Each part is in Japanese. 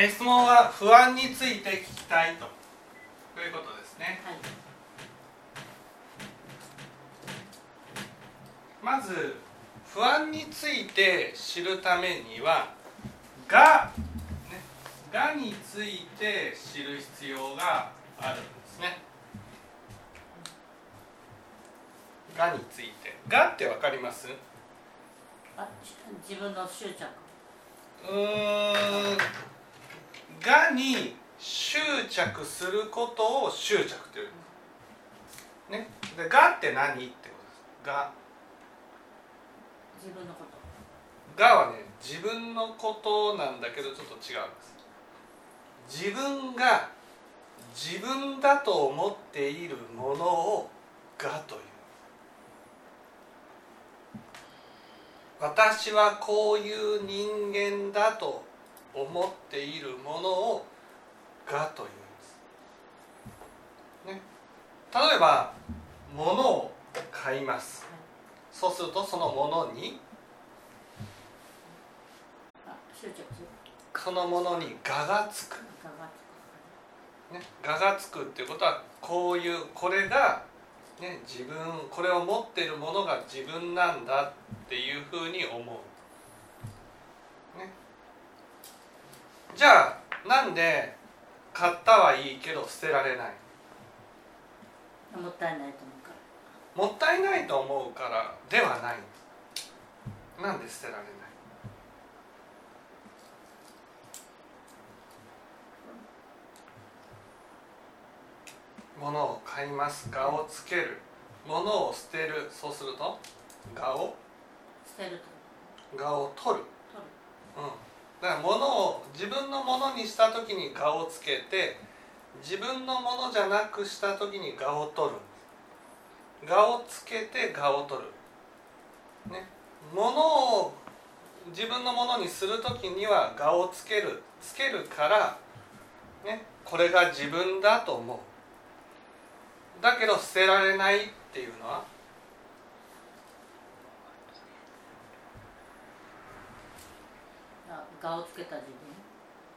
えー質問は不安について聞きたいと。ということですね。はいまず不安について知るためには「が」ね「が」について知る必要があるんですね。がについて「が」ってわかります？自分の執着。うーん「が」に執着することを執着という。ね、で「が」って何ってことです。が。自分のこと。がはね自分のことなんだけどちょっと違うんです。自分が自分だと思っているものをがという。私はこういう人間だと思っているものをがというんです、ね、例えば物を買います。そうするとそのものにそのものに「が」がつく、ね「が」がつくっていうことはこういうこれが、ね、自分これを持っているものが自分なんだっていうふうに思う、ね、じゃあなんで買ったはいいけど捨てられない？もったいないと思うから。もったいないと思うからではない。なんで捨てられない？物を買います。がをつける。物を捨てる。そうすると？がを捨てるとがを取る、取る。うん、だから物を自分のものにした時にがをつけて自分のものじゃなくした時にがを取る。がをつけてがを取る。ね。物を自分のものにする時にはがをつける。つけるからね。これが自分だと思う。だけど捨てられないっていうのはあがをつけた自分？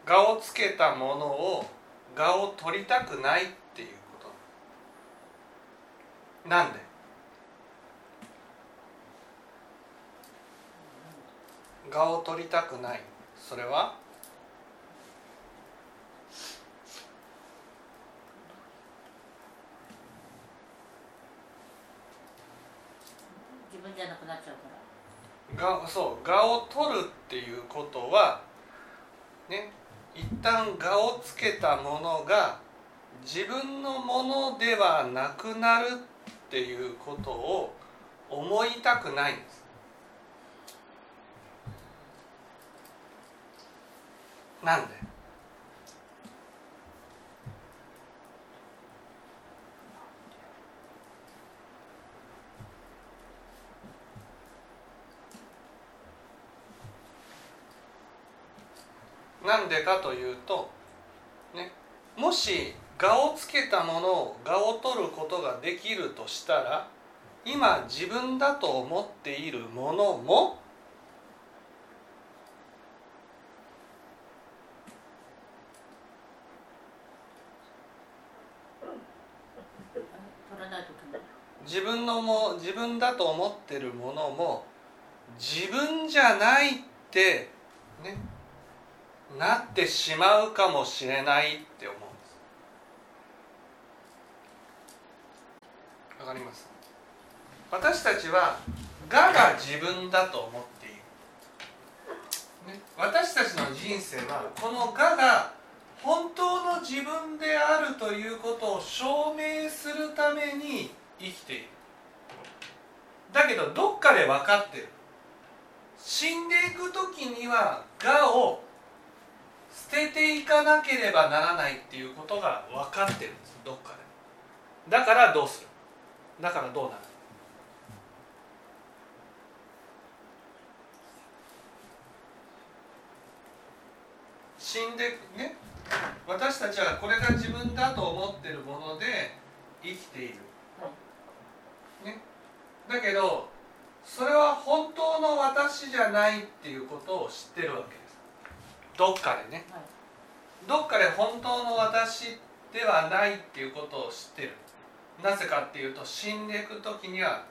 がをつけたものをがを取りたくないっていうこと。なんで？がを取りたくない。それは？自分じゃなくなっちゃうからがそうがを取るっていうことはね一旦蛾をつけたものが自分のものではなくなるっていうことを思いたくないんです。なんでなんでかというと、ね、もし我をつけたものを我を取ることができるとしたら今自分だと思っているものも自分のも自分だと思ってるものも自分じゃないってねなってしまうかもしれないって思うんです。わかります？私たちは我が自分だと思っている、ね、私たちの人生はこの我が本当の自分であるということを証明するために生きている。だけどどっかで分かってる。死んでいく時には我を捨てていかなければならないっていうことが分かってるんです。どっかでだからどうする。だからどうなる。死んでね私たちはこれが自分だと思ってるもので生きている。ね。だけどそれは本当の私じゃないっていうことを知ってるわけ。どっかでね。はい。どっかで本当の私ではないっていうことを知ってる。なぜかっていうと死んでいく時には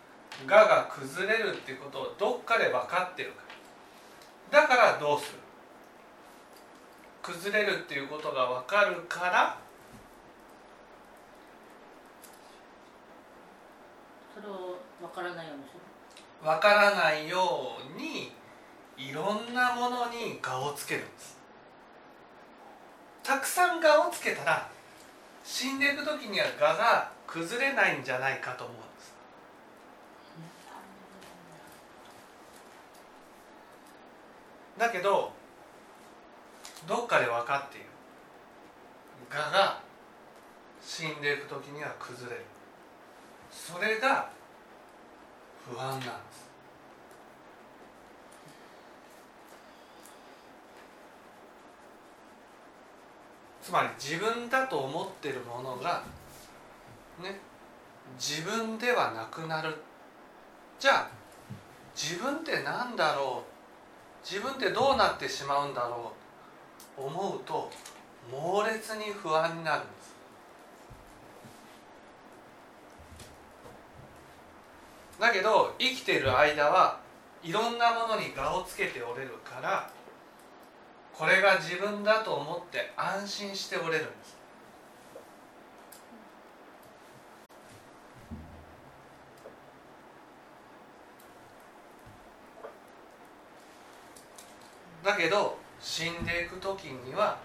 我が崩れるっていうことをどっかで分かってるから。だからどうする？崩れるっていうことが分かるからそれを分からないようにする。分からないようにいろんなものに我をつけるんです。たくさん我をつけたら死んでいく時には我が崩れないんじゃないかと思うんです。だけどどっかで分かっている。我が死んでいく時には崩れる。それが不安なんです。つまり自分だと思ってるものがね自分ではなくなる。じゃあ自分って何だろう？自分ってどうなってしまうんだろう？思うと猛烈に不安になるんです。だけど生きてる間はいろんなものに我をつけておれるからこれが自分だと思って安心しておれるんです。だけど死んでいく時には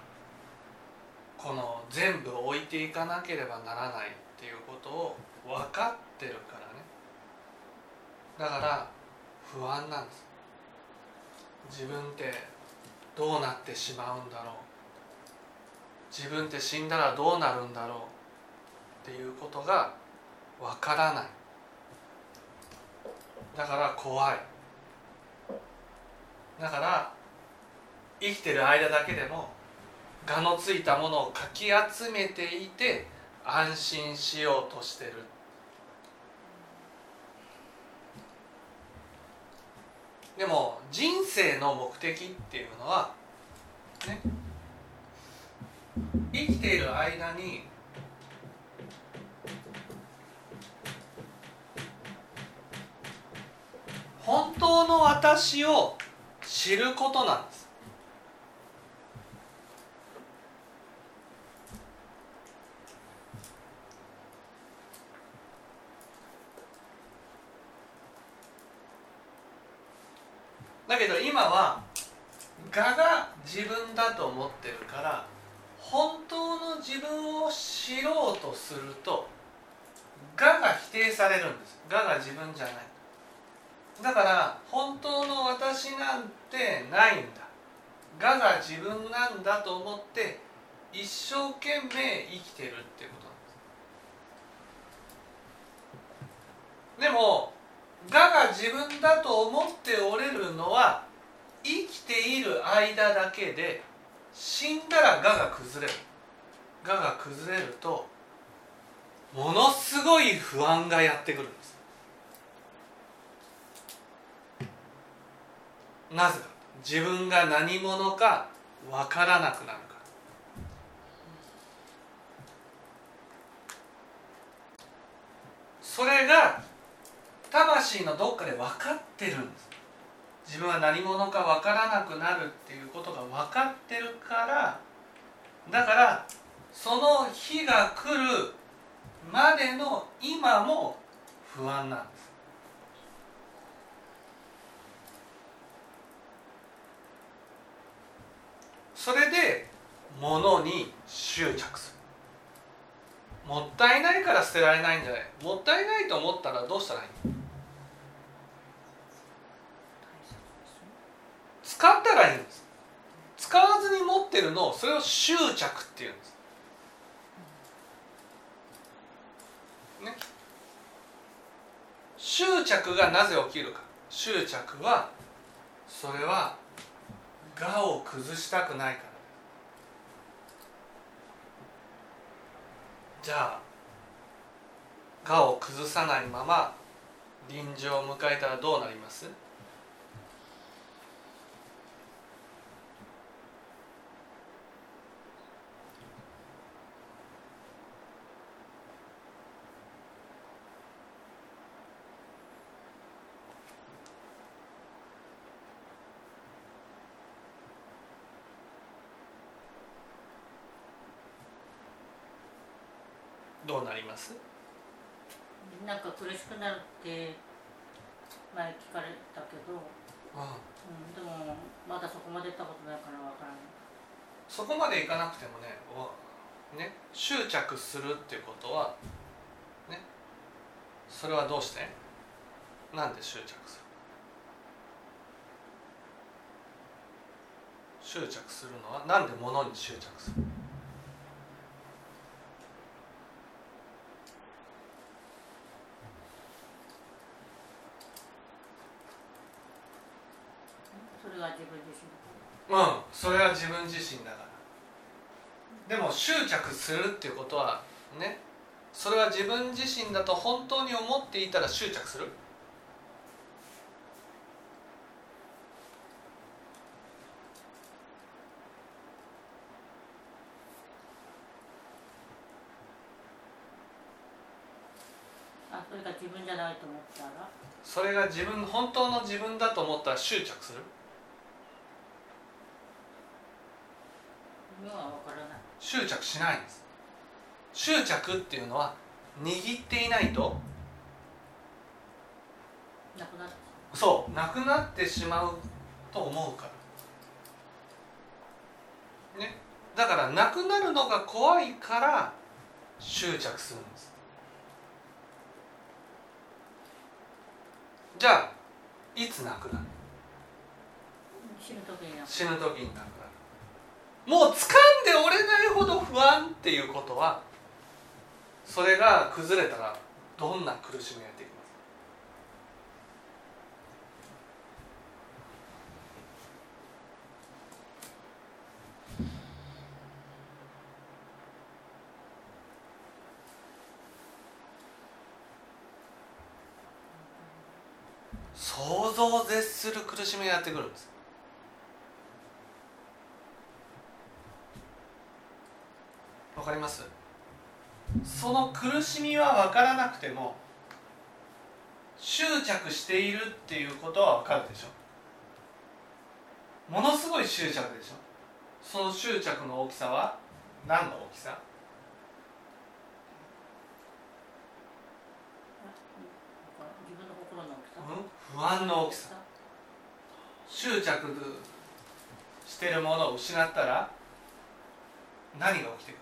この全部置いていかなければならないっていうことを分かってるからね。だから不安なんです。自分ってどうなってしまうんだろう。自分って死んだらどうなるんだろうっていうことが分からない。だから怖い。だから生きてる間だけでも我のついたものをかき集めていて安心しようとしてる。でも人生の目的っていうのはね生きている間に本当の私を知ることなんです。だけど今は我が自分だと思ってるから本当の自分を知ろうとすると我が否定されるんです。我が自分じゃない。だから本当の私なんてないんだ。我が自分なんだと思って一生懸命生きてるってことなんです。でも我が自分だと思っておれるのは生きている間だけで死んだら我が崩れる。我が崩れるとものすごい不安がやってくるんです。なぜか。自分が何者か分からなくなるから。それが魂のどっかで分かってるんです。自分は何者か分からなくなるっていうことが分かってるからだからその日が来るまでの今も不安なんです。それで物に執着する。もったいないから捨てられないんじゃない。もったいないと思ったらどうしたらいい使ったらいいんです使わずに持ってるのをそれを執着っていうんです。ね。執着がなぜ起きるか。執着はそれは我を崩したくないから。じゃあ我を崩さないまま臨場を迎えたらどうなります？どうなります？なんか苦しくなるって前聞かれたけど、うんうん、でもまだそこまで行ったことないからわからない。そこまでいかなくてもねおね執着するっていうことはねそれはどうして？なんで執着する？執着するのはなんで物に執着するそれが自分自身うんそれは自分自身だからでも執着するっていうことはねそれは自分自身だと本当に思っていたら執着する。あそれが自分じゃないと思ったら？それが自分本当の自分だと思ったら執着する今はわからない執着しないんです。執着っていうのは握っていないとなくなそうなくなってしまうと思うから。ね。だからなくなるのが怖いから執着するんです。じゃあいつなくなる。死ぬ時になくなるもう掴んで折れないほど不安っていうことはそれが崩れたらどんな苦しみがやってきます？想像を絶する苦しみがやってくるんです。わかります？その苦しみは分からなくても執着しているっていうことは分かるでしょ。ものすごい執着でしょ。その執着の大きさは何の大きさ？不安の大きさ。執着してるものを失ったら何が起きてくる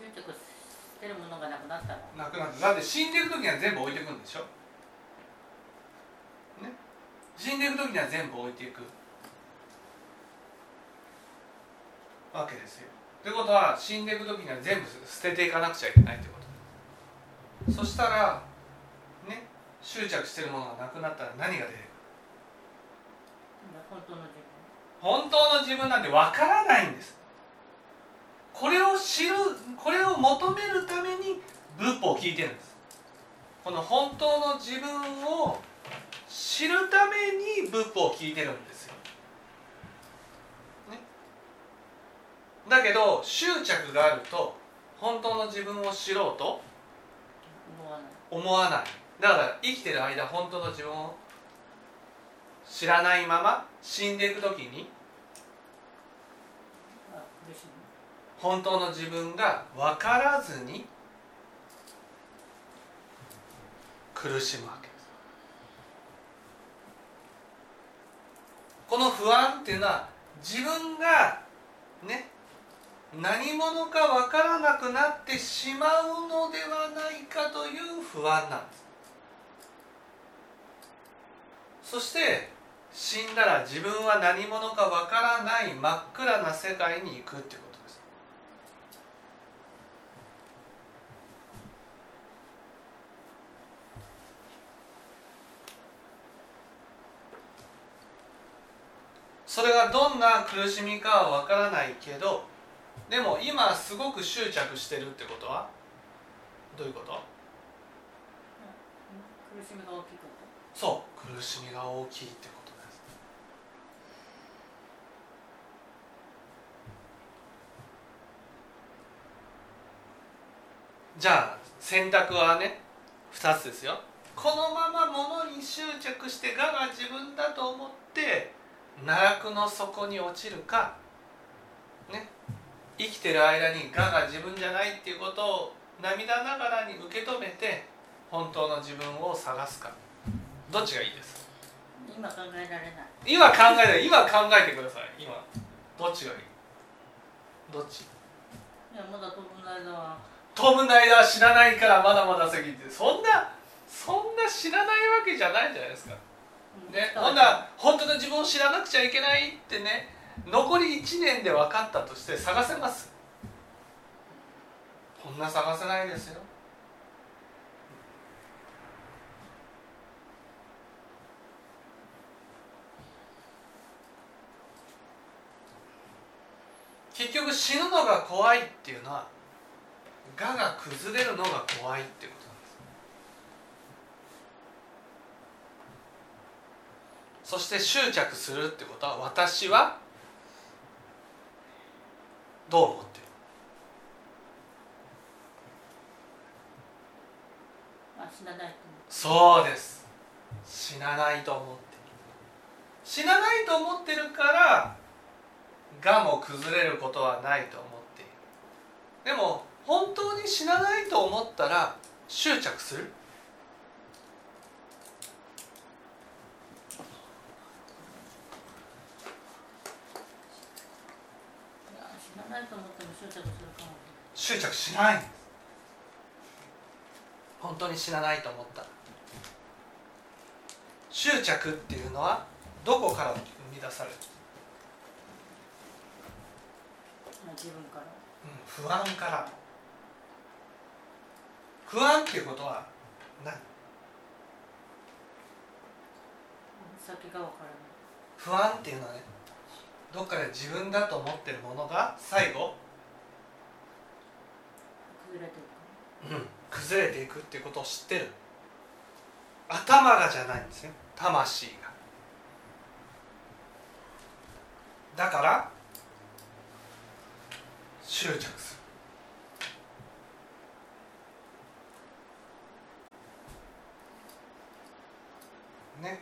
執着してるものがなくなったらなくなってだって死んでいく時には全部置いていくんでしょ？ね？死んでいく時には全部置いていく。わけですよ。ってことは死んでいく時には全部捨てていかなくちゃいけないってこと。そしたらね？執着してるものがなくなったら何が出てくる？本当の自分。本当の自分なんてわからないんですこれを知るこれを求めるために仏法を聞いてるんです。この本当の自分を知るために仏法を聞いてるんですよ、ね、だけど執着があると本当の自分を知ろうと思わない。思わない。だから生きてる間本当の自分を知らないまま死んでいく時にあ苦しい本当の自分が分からずに苦しむわけです。この不安っていうのは自分がね何者か分からなくなってしまうのではないかという不安なんです。そして死んだら自分は何者か分からない真っ暗な世界に行くってことですそれがどんな苦しみかは分からないけどでも今すごく執着してるってことは？どういうこと？苦しみが大きいそう苦しみが大きいってことです。じゃあ選択はね2つですよ。このまま物に執着して我が自分だと思って奈落の底に落ちるかね生きてる間に我が自分じゃないっていうことを涙ながらに受け止めて本当の自分を探すか。どっちがいいです？今考えられない。今考えない今考えてください。今。どっちがいい？どっち？いやまだ飛ぶ間は。飛ぶ間は知らないからまだまだ先って。そんなそんな知らないわけじゃないじゃないですかね、ほんなら本当の自分を知らなくちゃいけないってね残り1年で分かったとして探せます？こんな探せないですよ。結局死ぬのが怖いっていうのは我が崩れるのが怖いってことなんですそして執着するってことは私はどう思ってる？あ死なないとそうです。死なないと思ってる。死なないと思ってるから我も崩れることはないと思っている。でも本当に死なないと思ったら執着する思ういや死なないと思っても執着するかも執着しない。んです本当に死なないと思った。ら執着っていうのはどこから生み出される、まあ自分から。うん、不安から。不安っていうことは何？先がわから。ない不安っていうのはねどっかで自分だと思ってるものが最後、崩れていくうん、崩れていくっていうことを知ってる。頭がじゃないんですよ魂が。だから執着する。ね。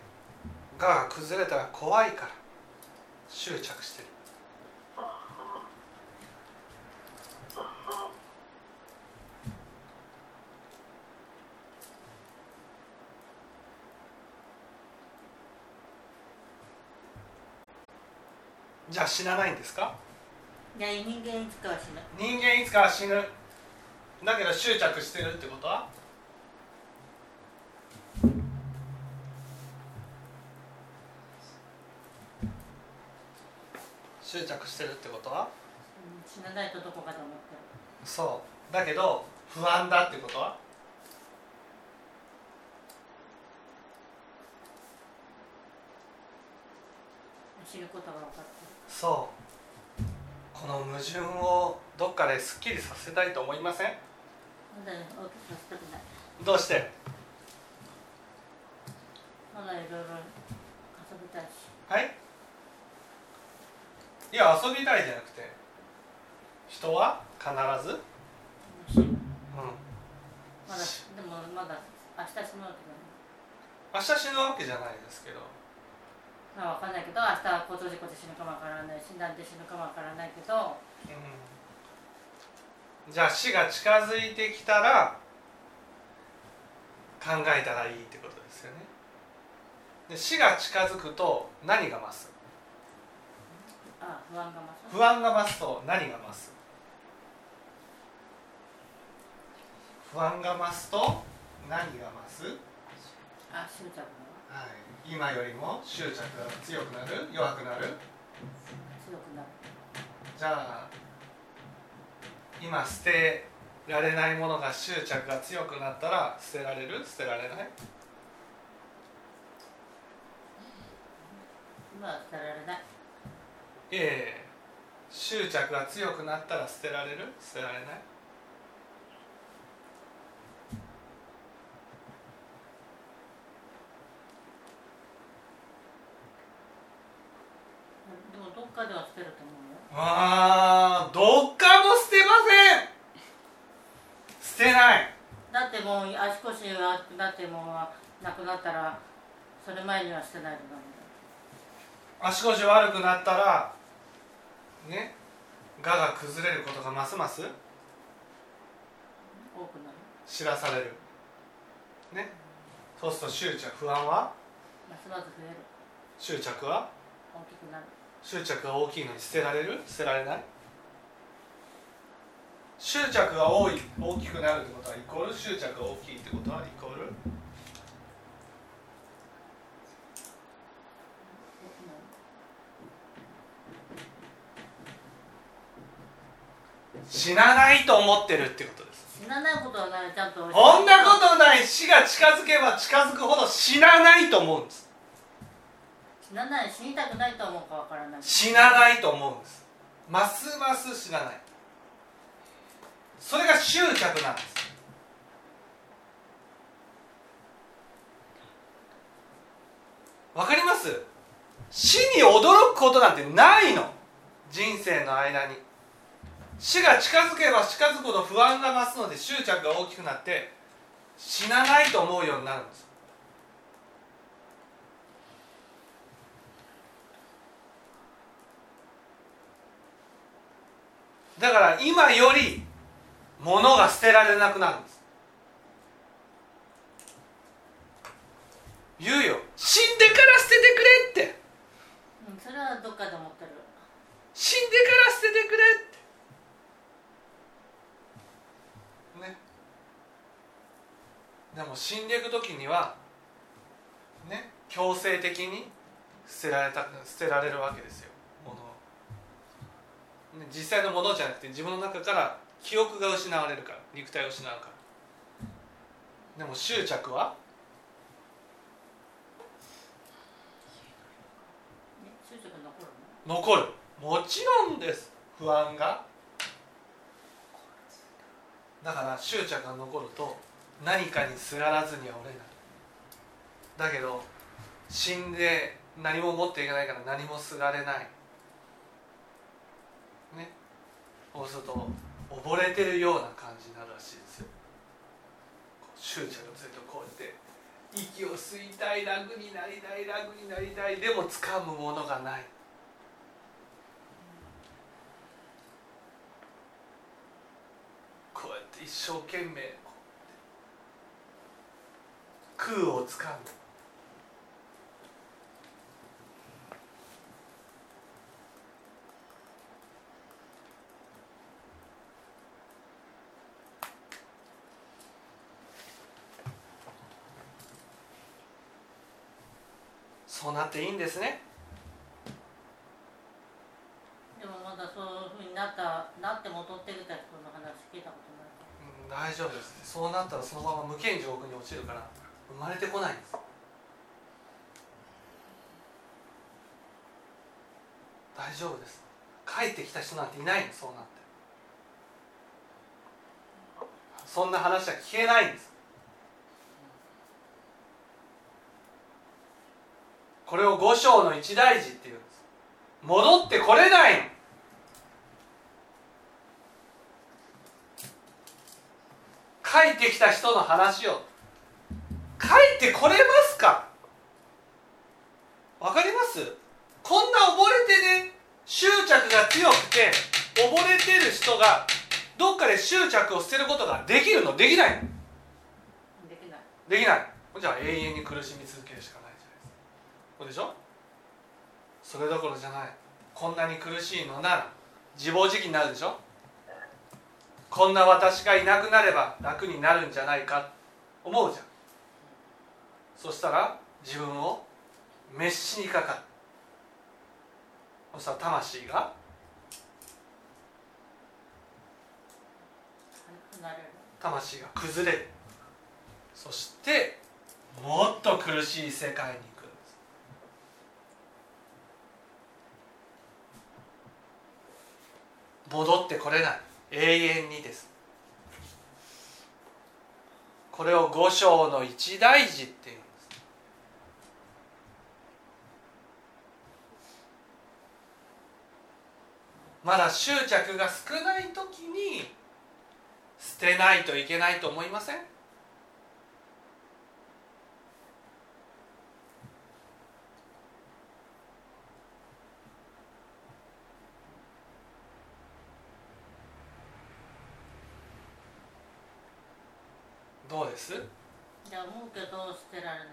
が崩れたら怖いから執着してる。じゃあ死なないんですか？いや人間いつかは死ぬ。人間いつかは死ぬ。だけど執着してるってことは？執着してるってことは？うん死なないとどこかで思ってる。そう。だけど不安だってことは？死ぬことが分かってるそう。この矛盾をどっかですっきりさせたいと思いません？どうして？はい？いや遊びたいじゃなくて人は？必ず、うん、まだでもまだ明日死ぬわけじゃない。明日死ぬわけじゃないですけどまあ分かんないけど明日は交通事故で死ぬかもわからない死んだんで死ぬかもわからないけどうん。じゃあ死が近づいてきたら考えたらいいってことですよね。で死が近づくと何が増す？あ不安が増す？不安が増すと何が増す？不安が増すと何が増す、あ執着の？はい、今よりも執着が強くなる？弱くなる強くなる。じゃあ今捨てられないものが執着が強くなったら捨てられる？捨てられない？今は捨てられない。いえいえ。執着が強くなったら捨てられる？捨てられないでもどっかでは捨てると思うよ。あーどっかも捨てません。捨てない。だだってもう足腰が悪くなってもうなくなったらそれ前には捨てないとダメ足腰悪くなったらね我が崩れることがますますだ多くなる知らされる。ね。そうすると執着不安は？ますます増える。執着は？大きくなる執着が大きいのに捨てられる？捨てられない？執着が多い大きくなるってことはイコール？執着が大きいってことはイコール？死なないと思ってるってことです。死なないことはない。ちゃんとこんなことない。死が近づけば近づくほど死なないと思うんです死なない死にたくないと思うかわからない。死なないと思うんです。ますます死なない。それが執着なんです。わかります？死に驚くことなんてないの。人生の間に。死が近づけば近づくほど不安が増すので執着が大きくなって死なないと思うようになるんです。だから今より物が捨てられなくなるんです。言うよ。死んでから捨ててくれって。うんそれはどっかで思ってる。死んでから捨ててくれって。ね。でも死んでいく時にはね強制的に捨てられた捨てられるわけですよ実際のものじゃなくて自分の中から記憶が失われるから肉体を失うから。でも執着は？残るの？残る。もちろんです。不安が。だから執着が残ると何かにすがらずには折れないだけど死んで何も持っていけないから何もすがれないねそうすると溺れてるような感じになるらしいですよ。こう執着がずっとこうやって息を吸いたい楽になりたい楽になりたいでも掴むものがない。こうやって一生懸命こう空をつかむ。そうなっていいんですね。でもまだそういうふうになったなって戻ってきた人の話聞いたことない。うん大丈夫です。そうなったらそのまま無間地獄に落ちるから生まれてこないんです。大丈夫です。帰ってきた人なんていないんですそうなって。そんな話は聞けないんですこれを五章の一大事っていうんです。戻ってこれない。の帰ってきた人の話を。帰ってこれますか？わかります？こんな溺れてね執着が強くて溺れてる人がどっかで執着を捨てることができるの？できないの？できない。できない。じゃあ永遠に苦しみ続けるしかないじゃないでしょ？それどころじゃない。こんなに苦しいのなら自暴自棄になるでしょ？こんな私がいなくなれば楽になるんじゃないか。思うじゃん。そしたら自分を滅しにかかる。そしたら魂が魂が崩れる。そしてもっと苦しい世界に行くんです戻ってこれない永遠にです。これを五章の一大事っていうんです。まだ執着が少ない時に捨てないといけないと思いません？うです。じゃあ思うけど捨てられない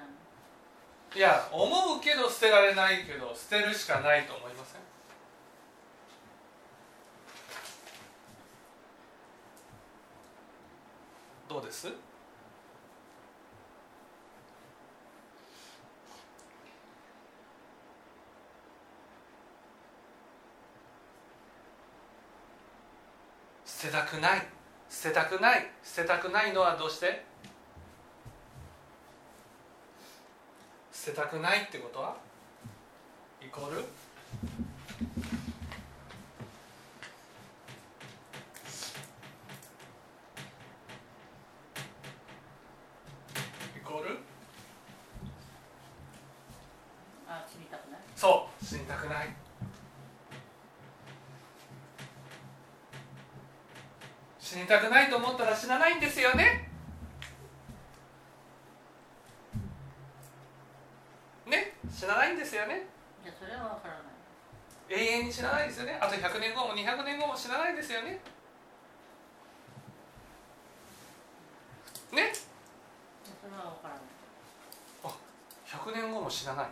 いや思うけど捨てられないけど捨てるしかないと思いません？どうです？捨てたくない。捨てたくない。捨てたくないのはどうして？捨てたくないってことは？イコール？イコール？あ死にたくない？そう死にたくない。死にたくないと思ったら死なないんですよねね死なないんですよね？いやそれは分からない。永遠に死なないですよね？あと100年後も200年後も死なないですよね？ね？それは分からない。100年後も死なない。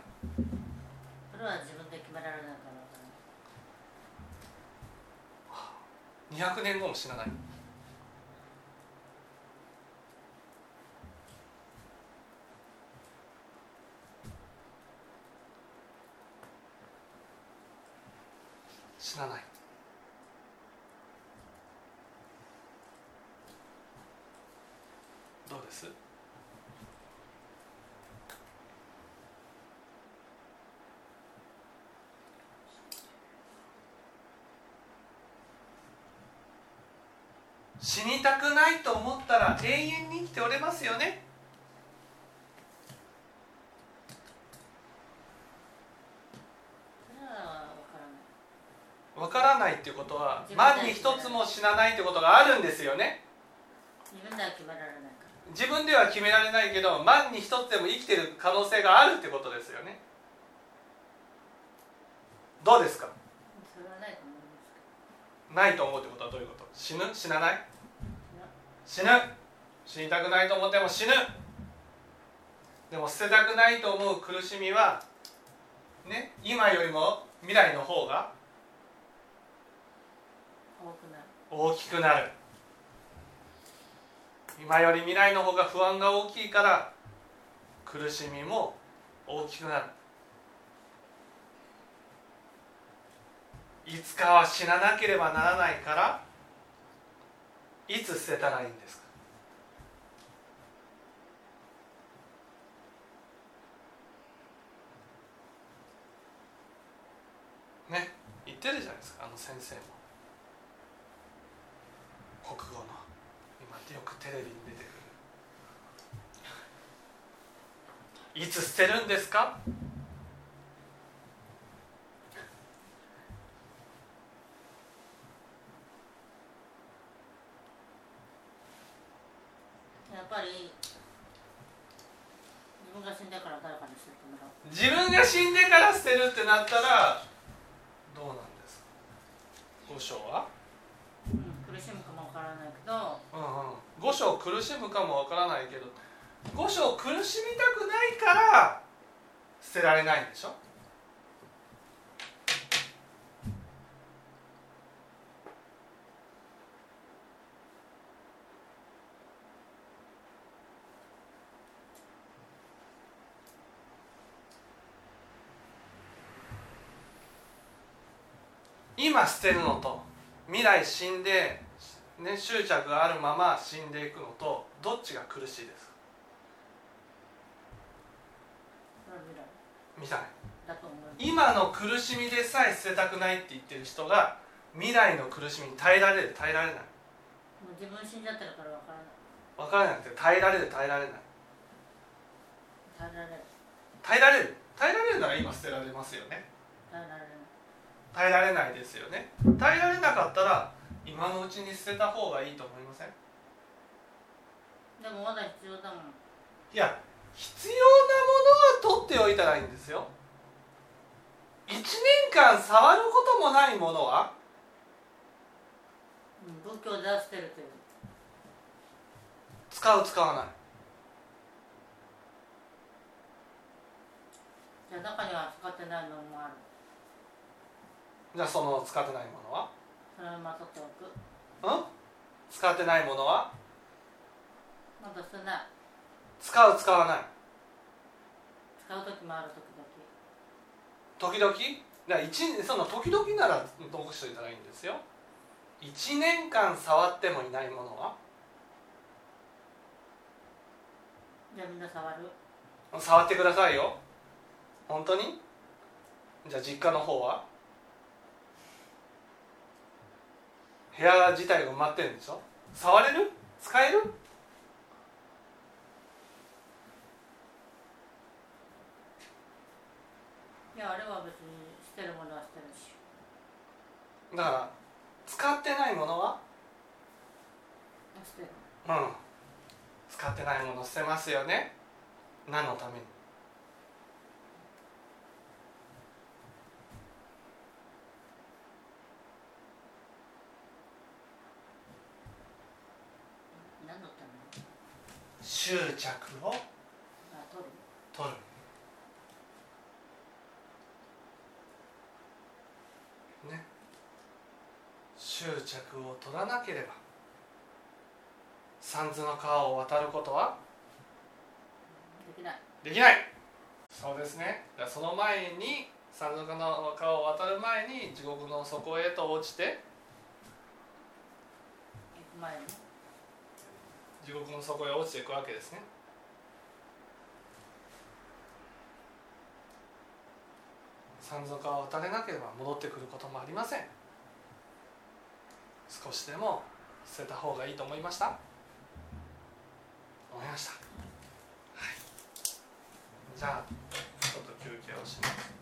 それは自分で決められないから分からない。200年後も死なない死なない。どうです？死にたくないと思ったら永遠に生きておれますよねそれは分からないわからないっていうことは万に一つも死なないってことがあるんですよね。自分では決められないから。自分では決められないけど万に一つでも生きてる可能性があるってことですよね。どうですか？ないと思うってことはどういうこと？死ぬ？死なない？ど死ぬ。死にたくないと思っても死ぬ。でも捨てたくないと思う苦しみはね今よりも未来の方が多くなる大きくなる。今より未来の方が不安が大きいから苦しみも大きくなる。いつかは死ななければならないからいつ捨てたらいいんですか？ね言ってるじゃないですかあの先生も。国語の今ってよくテレビに出てくる。いつ捨てるんですか？やっぱり自分が死んだから誰かに捨ててもらう自分が死んでから捨てるってなったらどうなんですか五章はうん、苦しむかもわからないけどうんうん五章苦しむかもわからないけど五章苦しみたくないから捨てられないんでしょ？今捨てるのと未来死んで、ね、執着があるまま死んでいくのとどっちが苦しいですか？それは未来。みたい今の苦しみでさえ捨てたくないって言ってる人が未来の苦しみに耐えられる耐えられない。自分死んじゃってるからわからない。分からなくて耐えられる耐えられない。耐えられる。耐えられる。耐えられるなら今捨てられますよね。耐えられない耐えられないですよね。耐えられなかったら今のうちに捨てた方がいいと思いません？でもまだ必要だもん。いや必要なものは取っておいたらいいんですよ。1年間触ることもないものは？うん仏教では捨てるという。使使う使わない。じゃあ中には使ってないのもある。じゃあその使ってないものは？そのまま取っておくうん？使ってないものは？まだ捨てない。使う使わない？使う時もある時々時々？だ一その時々なら残しておいたらいいんですよ。1年間触ってもいないものは？じゃあみんな触る？触ってくださいよ。本当に？じゃあ実家の方は？部屋自体が埋まってるんでしょ？触れる？使える？いやあれは別に捨てるものは捨てるし。だから使ってないものは？捨てる。うん。使ってないもの捨てますよね。何のために何のために執着をあ取る。ね。執着を取らなければ。三途の川を渡ることはできない。できない。そうですね。その前に三途の川を渡る前に地獄の底へと落ちて行く前に地獄の底へ落ちていくわけですね。山賊は渡れなければ戻ってくることもありません。少しでも捨てた方がいいと思いました。思いました、はい、じゃあちょっと休憩をします。